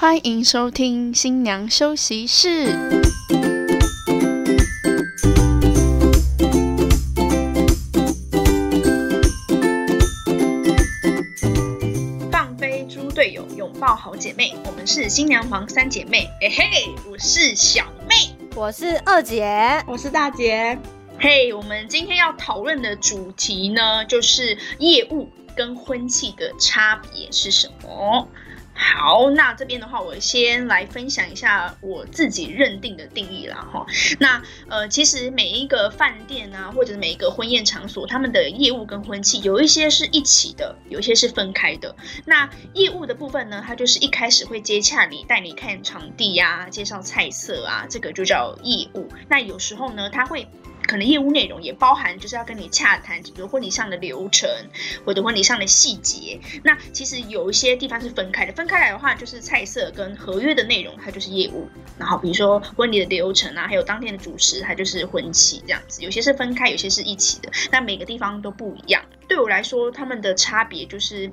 欢迎收听新娘休息室。放飞猪队友，拥抱好姐妹，我们是新娘房三姐妹。哎嘿，我是小妹，我是二姐，我是大姐。嘿，我们今天要讨论的主题呢，就是业务跟婚庆的差别是什么？好，那这边的话，我先来分享一下我自己认定的定义啦哈。那呃，其实每一个饭店啊，或者每一个婚宴场所，他们的业务跟婚庆有一些是一起的，有一些是分开的。那业务的部分呢，它就是一开始会接洽你，带你看场地呀，介绍菜色啊，这个就叫业务。那有时候呢，他会。可能业务内容也包含，就是要跟你洽谈，比如婚礼上的流程或者婚礼上的细节。那其实有一些地方是分开的，分开来的话，就是菜色跟合约的内容，它就是业务。然后比如说婚礼的流程啊，还有当天的主持，它就是婚期这样子。有些是分开，有些是一起的。但每个地方都不一样。对我来说，他们的差别就是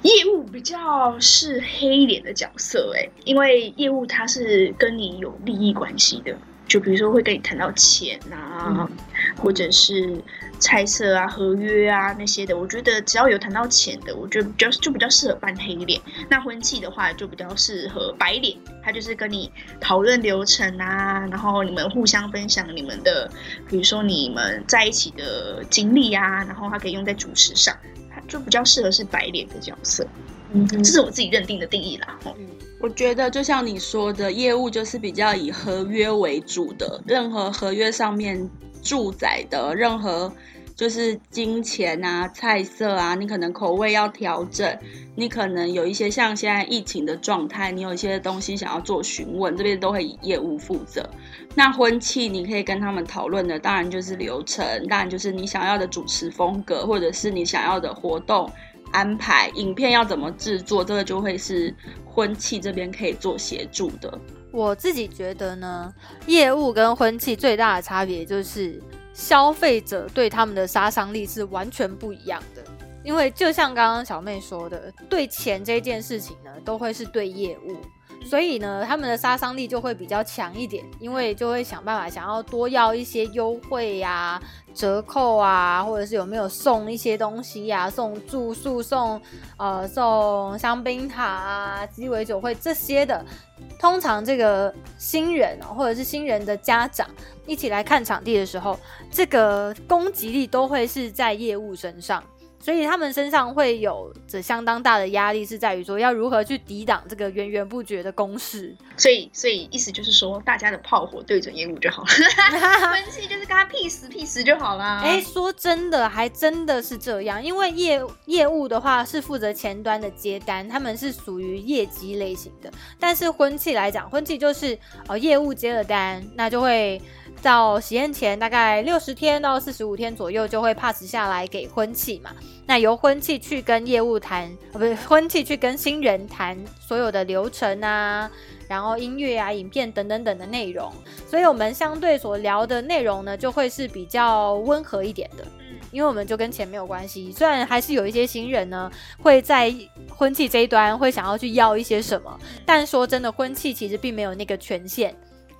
业务比较是黑脸的角色，哎，因为业务它是跟你有利益关系的。就比如说会跟你谈到钱啊，或者是猜测啊、合约啊那些的，我觉得只要有谈到钱的，我觉得比较就比较适合扮黑脸。那婚庆的话就比较适合白脸，他就是跟你讨论流程啊，然后你们互相分享你们的，比如说你们在一起的经历啊，然后他可以用在主持上，他就比较适合是白脸的角色。嗯，这是我自己认定的定义啦。嗯。我觉得就像你说的，业务就是比较以合约为主的，任何合约上面住宅的任何就是金钱啊、菜色啊，你可能口味要调整，你可能有一些像现在疫情的状态，你有一些东西想要做询问，这边都会以业务负责。那婚庆你可以跟他们讨论的，当然就是流程，当然就是你想要的主持风格，或者是你想要的活动。安排影片要怎么制作，这个就会是婚庆这边可以做协助的。我自己觉得呢，业务跟婚庆最大的差别就是消费者对他们的杀伤力是完全不一样的。因为就像刚刚小妹说的，对钱这件事情呢，都会是对业务。所以呢，他们的杀伤力就会比较强一点，因为就会想办法想要多要一些优惠呀、折扣啊，或者是有没有送一些东西呀，送住宿、送呃送香槟塔啊、鸡尾酒会这些的。通常这个新人或者是新人的家长一起来看场地的时候，这个攻击力都会是在业务身上。所以他们身上会有着相当大的压力，是在于说要如何去抵挡这个源源不绝的攻势。所以，所以意思就是说，大家的炮火对准业务就好了，分析就是跟他屁死屁死就好啦。哎，说真的，还真的是这样。因为业业务的话是负责前端的接单，他们是属于业绩类型的。但是婚庆来讲，婚庆就是呃业务接了单，那就会。到喜宴前大概六十天到四十五天左右就会 pass 下来给婚庆嘛，那由婚庆去跟业务谈，呃不是婚庆去跟新人谈所有的流程啊，然后音乐啊、影片等等等的内容，所以我们相对所聊的内容呢就会是比较温和一点的，嗯，因为我们就跟钱没有关系，虽然还是有一些新人呢会在婚庆这一端会想要去要一些什么，但说真的，婚庆其实并没有那个权限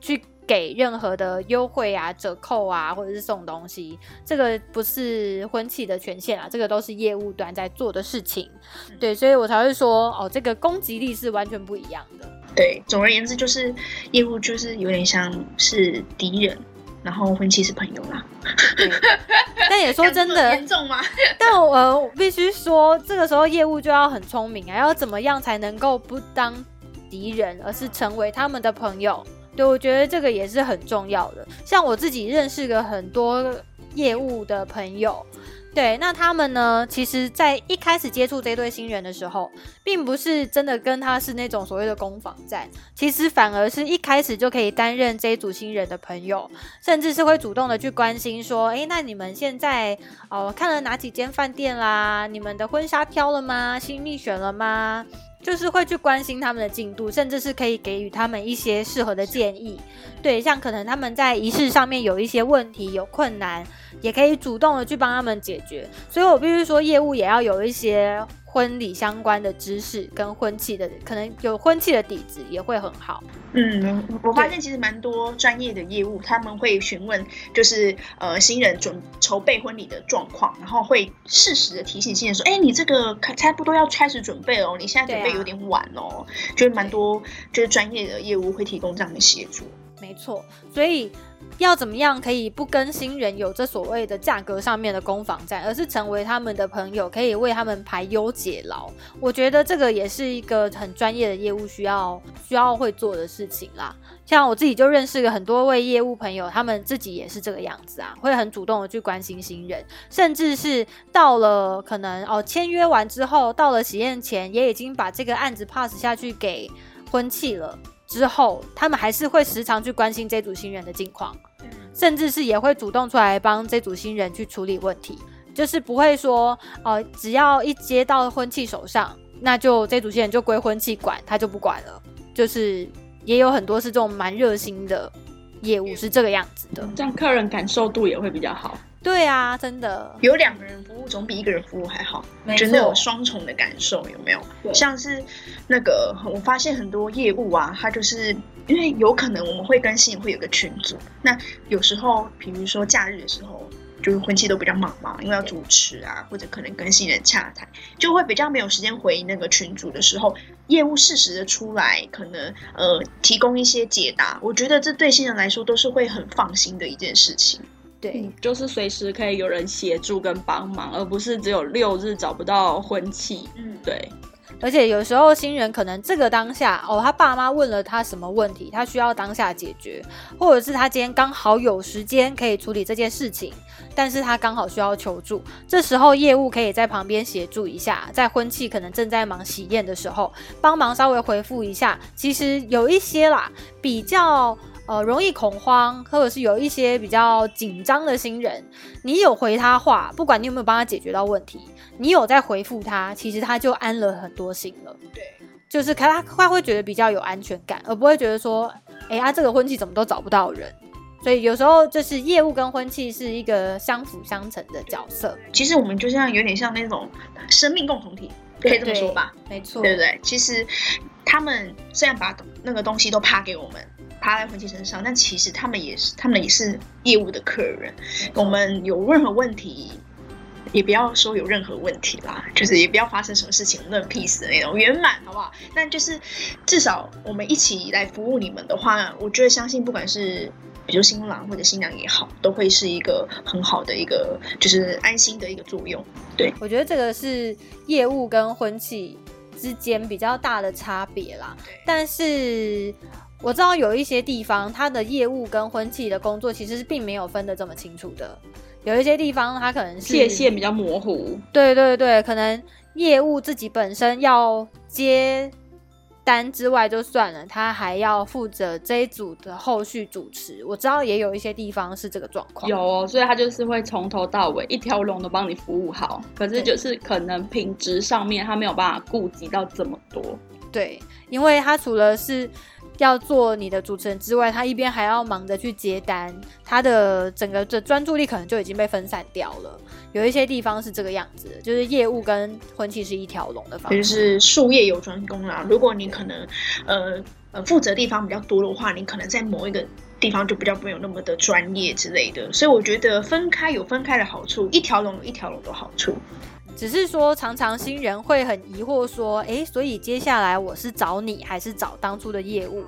去。给任何的优惠啊、折扣啊，或者是送东西，这个不是婚庆的权限啊，这个都是业务端在做的事情。对，所以我才会说，哦，这个攻击力是完全不一样的。对，总而言之，就是业务就是有点像是敌人，然后婚庆是朋友啦。但也说 真的严重吗？但我必须说，这个时候业务就要很聪明啊，要怎么样才能够不当敌人，而是成为他们的朋友？对，我觉得这个也是很重要的。像我自己认识个很多业务的朋友，对，那他们呢，其实，在一开始接触这对新人的时候，并不是真的跟他是那种所谓的攻防战，其实反而是一开始就可以担任这一组新人的朋友，甚至是会主动的去关心说，哎，那你们现在哦看了哪几间饭店啦？你们的婚纱挑了吗？新密选了吗？就是会去关心他们的进度，甚至是可以给予他们一些适合的建议。对，像可能他们在仪式上面有一些问题、有困难，也可以主动的去帮他们解决。所以我必须说，业务也要有一些婚礼相关的知识跟婚庆的，可能有婚庆的底子也会很好。嗯，我发现其实蛮多专业的业务，他们会询问，就是呃新人准筹备婚礼的状况，然后会适时的提醒新人说，哎，你这个差不多要开始准备哦，你现在准备有点晚哦，就是蛮多就是专业的业务会提供这样的协助。没错，所以。要怎么样可以不跟新人有这所谓的价格上面的攻防战，而是成为他们的朋友，可以为他们排忧解劳？我觉得这个也是一个很专业的业务需要需要会做的事情啦。像我自己就认识了很多位业务朋友，他们自己也是这个样子啊，会很主动的去关心新人，甚至是到了可能哦签约完之后，到了喜宴前，也已经把这个案子 pass 下去给婚庆了。之后，他们还是会时常去关心这组新人的近况，甚至是也会主动出来帮这组新人去处理问题，就是不会说，呃，只要一接到婚庆手上，那就这组新人就归婚庆管，他就不管了。就是也有很多是这种蛮热心的业务，是这个样子的，这样客人感受度也会比较好。对啊，真的有两个人服务总比一个人服务还好，真的有双重的感受，有没有？像是那个，我发现很多业务啊，他就是因为有可能我们会跟新人会有个群组，那有时候比如说假日的时候，就是婚期都比较忙嘛，因为要主持啊，或者可能跟新人洽谈，就会比较没有时间回那个群组的时候，业务适时的出来，可能呃提供一些解答，我觉得这对新人来说都是会很放心的一件事情。对，就是随时可以有人协助跟帮忙，而不是只有六日找不到婚期。嗯，对。而且有时候新人可能这个当下哦，他爸妈问了他什么问题，他需要当下解决，或者是他今天刚好有时间可以处理这件事情，但是他刚好需要求助，这时候业务可以在旁边协助一下，在婚期可能正在忙喜宴的时候，帮忙稍微回复一下。其实有一些啦，比较。呃，容易恐慌，或者是有一些比较紧张的新人，你有回他话，不管你有没有帮他解决到问题，你有在回复他，其实他就安了很多心了。对，就是他他会觉得比较有安全感，而不会觉得说，哎呀，这个婚期怎么都找不到人。所以有时候就是业务跟婚期是一个相辅相成的角色。其实我们就像有点像那种生命共同体，可以这么说吧？没错，对不对？其实他们虽然把那个东西都趴给我们。趴在婚庆身上，但其实他们也是，他们也是业务的客人。我们有任何问题，也不要说有任何问题啦，就是也不要发生什么事情，那 peace 的那种圆满，好不好？但就是至少我们一起来服务你们的话，我觉得相信不管是比如新郎或者新娘也好，都会是一个很好的一个就是安心的一个作用。对，我觉得这个是业务跟婚庆之间比较大的差别啦。但是。我知道有一些地方，他的业务跟婚庆的工作其实是并没有分得这么清楚的。有一些地方，他可能是界限比较模糊。对对对，可能业务自己本身要接单之外就算了，他还要负责这一组的后续主持。我知道也有一些地方是这个状况。有哦，所以他就是会从头到尾一条龙都帮你服务好。可是就是可能品质上面他没有办法顾及到这么多。对，因为他除了是。要做你的主持人之外，他一边还要忙着去接单，他的整个的专注力可能就已经被分散掉了。有一些地方是这个样子，就是业务跟婚期是一条龙的方式，就是术业有专攻啦。如果你可能呃呃负责地方比较多的话，你可能在某一个地方就比较没有那么的专业之类的。所以我觉得分开有分开的好处，一条龙有一条龙的好处。只是说，常常新人会很疑惑，说，诶，所以接下来我是找你，还是找当初的业务？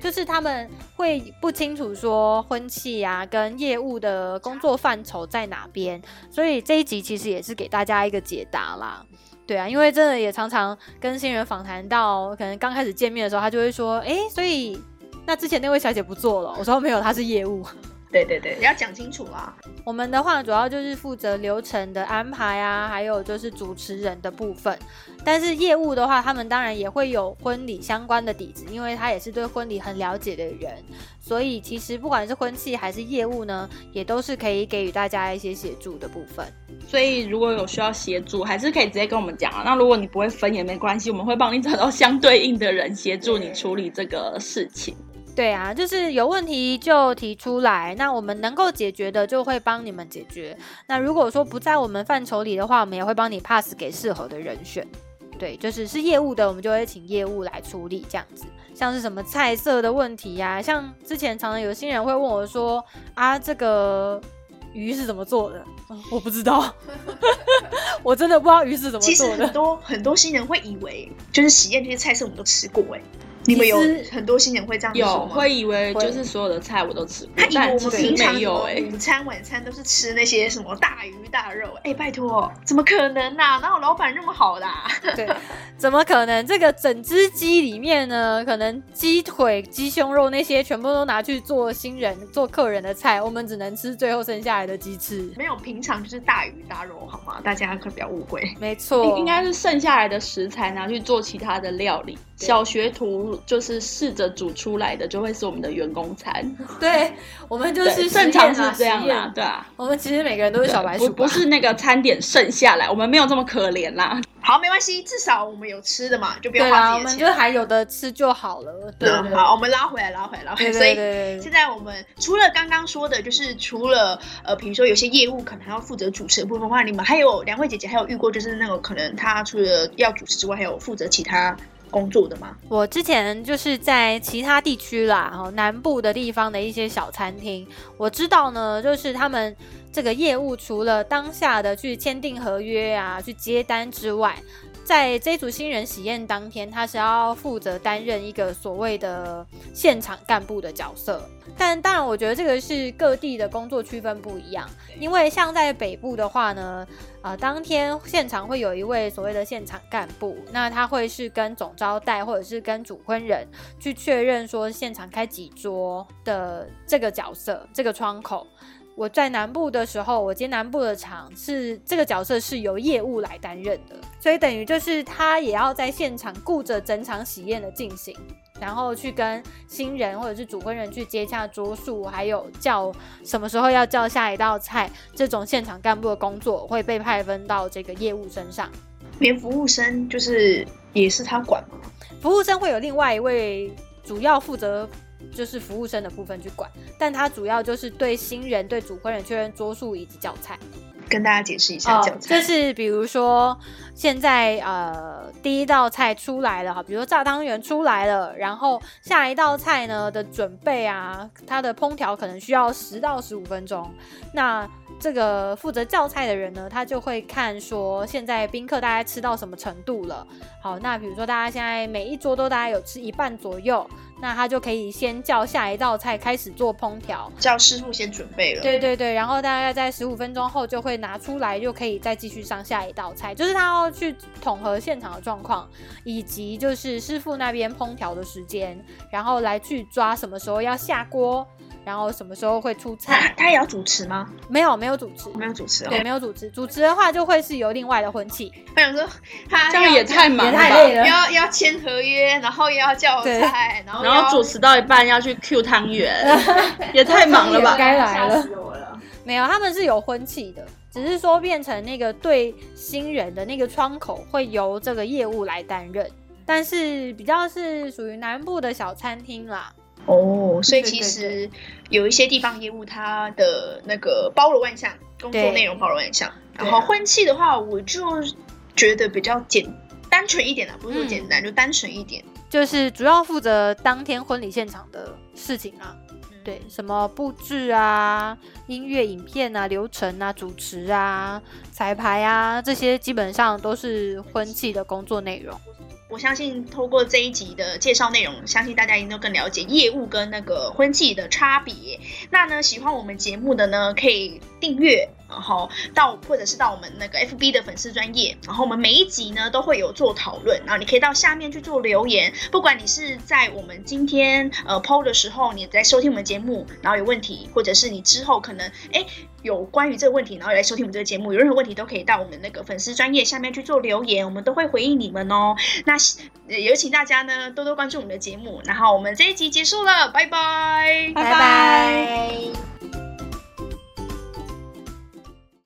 就是他们会不清楚说婚期啊跟业务的工作范畴在哪边，所以这一集其实也是给大家一个解答啦。对啊，因为真的也常常跟新人访谈到，可能刚开始见面的时候，他就会说，诶，所以那之前那位小姐不做了，我说没有，她是业务。对对对，要讲清楚啊！我们的话主要就是负责流程的安排啊，还有就是主持人的部分。但是业务的话，他们当然也会有婚礼相关的底子，因为他也是对婚礼很了解的人。所以其实不管是婚庆还是业务呢，也都是可以给予大家一些协助的部分。所以如果有需要协助，还是可以直接跟我们讲啊。那如果你不会分也没关系，我们会帮你找到相对应的人协助你处理这个事情。对啊，就是有问题就提出来，那我们能够解决的就会帮你们解决。那如果说不在我们范畴里的话，我们也会帮你 pass 给适合的人选。对，就是是业务的，我们就会请业务来处理这样子。像是什么菜色的问题呀，像之前常常有新人会问我说啊，这个鱼是怎么做的？我不知道，我真的不知道鱼是怎么其实做的很。多很多新人会以为，就是喜宴这些菜色我们都吃过哎、你们有很多新人会这样吗？会以为就是所有的菜我都吃过他，以为我们但其实平常没有哎、午餐、晚餐都是吃那些什么大鱼大肉，哎、拜托，怎么可能呐、哪有老板那么好的、啊？对，怎么可能？这个整只鸡里面呢，可能鸡腿、鸡胸肉那些全部都拿去做新人、做客人的菜，我们只能吃最后剩下来的鸡翅。没有平常就是大鱼大肉好吗？大家可不要误会。没错，应应该是剩下来的食材拿去做其他的料理。小学徒就是试着煮出来的，就会是我们的员工餐。对，我们就是正常是啊这样啦，对啊。我们其实每个人都是小白鼠，不不是那个餐点剩下来，我们没有这么可怜啦。好，没关系，至少我们有吃的嘛，就不要对啦，花我们自己的钱。就还有的吃就好了。对对嗯好，我们拉回来，拉回来，拉回来。所以现在我们除了刚刚说的，就是除了呃，比如说有些业务可能还要负责主持的部分的话，你们还有两位姐姐还有遇过，就是那种可能她除了要主持之外，还有负责其他工作的吗？我之前就是在其他地区啦，哈，南部的地方的一些小餐厅，我知道呢，就是他们这个业务除了当下的去签订合约啊、去接单之外，在这组新人喜宴当天，他是要负责担任一个所谓的现场干部的角色。但当然，我觉得这个是各地的工作区分不一样，因为像在北部的话呢，呃，当天现场会有一位所谓的现场干部，那他会是跟总招待或者是跟主婚人去确认说现场开几桌的这个角色，这个窗口。我在南部的时候，我接南部的场是这个角色是由业务来担任的，所以等于就是他也要在现场顾着整场喜宴的进行，然后去跟新人或者是主婚人去接洽桌数，还有叫什么时候要叫下一道菜，这种现场干部的工作会被派分到这个业务身上。连服务生就是也是他管吗？服务生会有另外一位主要负责就是服务生的部分去管，但他主要就是对新人、对主婚人确认桌数以及教菜。跟大家解释一下哦教，材。就是比如说现在呃第一道菜出来了哈，比如说炸汤圆出来了，然后下一道菜呢的准备啊，它的烹调可能需要十到十五分钟。那这个负责叫菜的人呢，他就会看说现在宾客大概吃到什么程度了。好，那比如说大家现在每一桌都大概有吃一半左右，那他就可以先叫下一道菜开始做烹调。叫师傅先准备了。对对对，然后大概在十五分钟后就会拿出来，就可以再继续上下一道菜。就是他要去统合现场的状况，以及就是师傅那边烹调的时间，然后来去抓什么时候要下锅，然后什么时候会出他菜。他也要主持吗？没有没有主持，没有主持哦。对，没有主持。主持的话就会是由另外的婚庆，我想说他这样也太忙了吧，太累了。要要签合约，然后又要叫菜，然后然后主持到一半要去 Q 汤圆，也太忙了吧？该来了吓死我了。没有，他们是有婚期的，只是说变成那个对新人的那个窗口会由这个业务来担任，但是比较是属于南部的小餐厅啦。哦，所以其实有一些地方业务，它的那个包罗万象，工作内容包罗万象。然后婚庆的话，我就觉得比较简单纯一点啦，不是说嗯简单，就单纯一点。就是主要负责当天婚礼现场的事情啊，对，什么布置啊、音乐、影片啊、流程啊、主持啊、彩排啊，这些基本上都是婚庆的工作内容。我相信通过这一集的介绍内容，相信大家一定都更了解业务跟那个婚庆的差别。那呢，喜欢我们节目的呢，可以订阅，然后到或者是到我们那个 FB 的粉丝专业，然后我们每一集呢都会有做讨论，然后你可以到下面去做留言，不管你是在我们今天呃 PO 的时候你在收听我们节目，然后有问题，或者是你之后可能哎。有关于这个问题，然后来收听我们这个节目，有任何问题都可以到我们那个粉丝专业下面去做留言，我们都会回应你们哦。那呃有请大家呢多多关注我们的节目，然后我们这一集结束了，拜拜，拜拜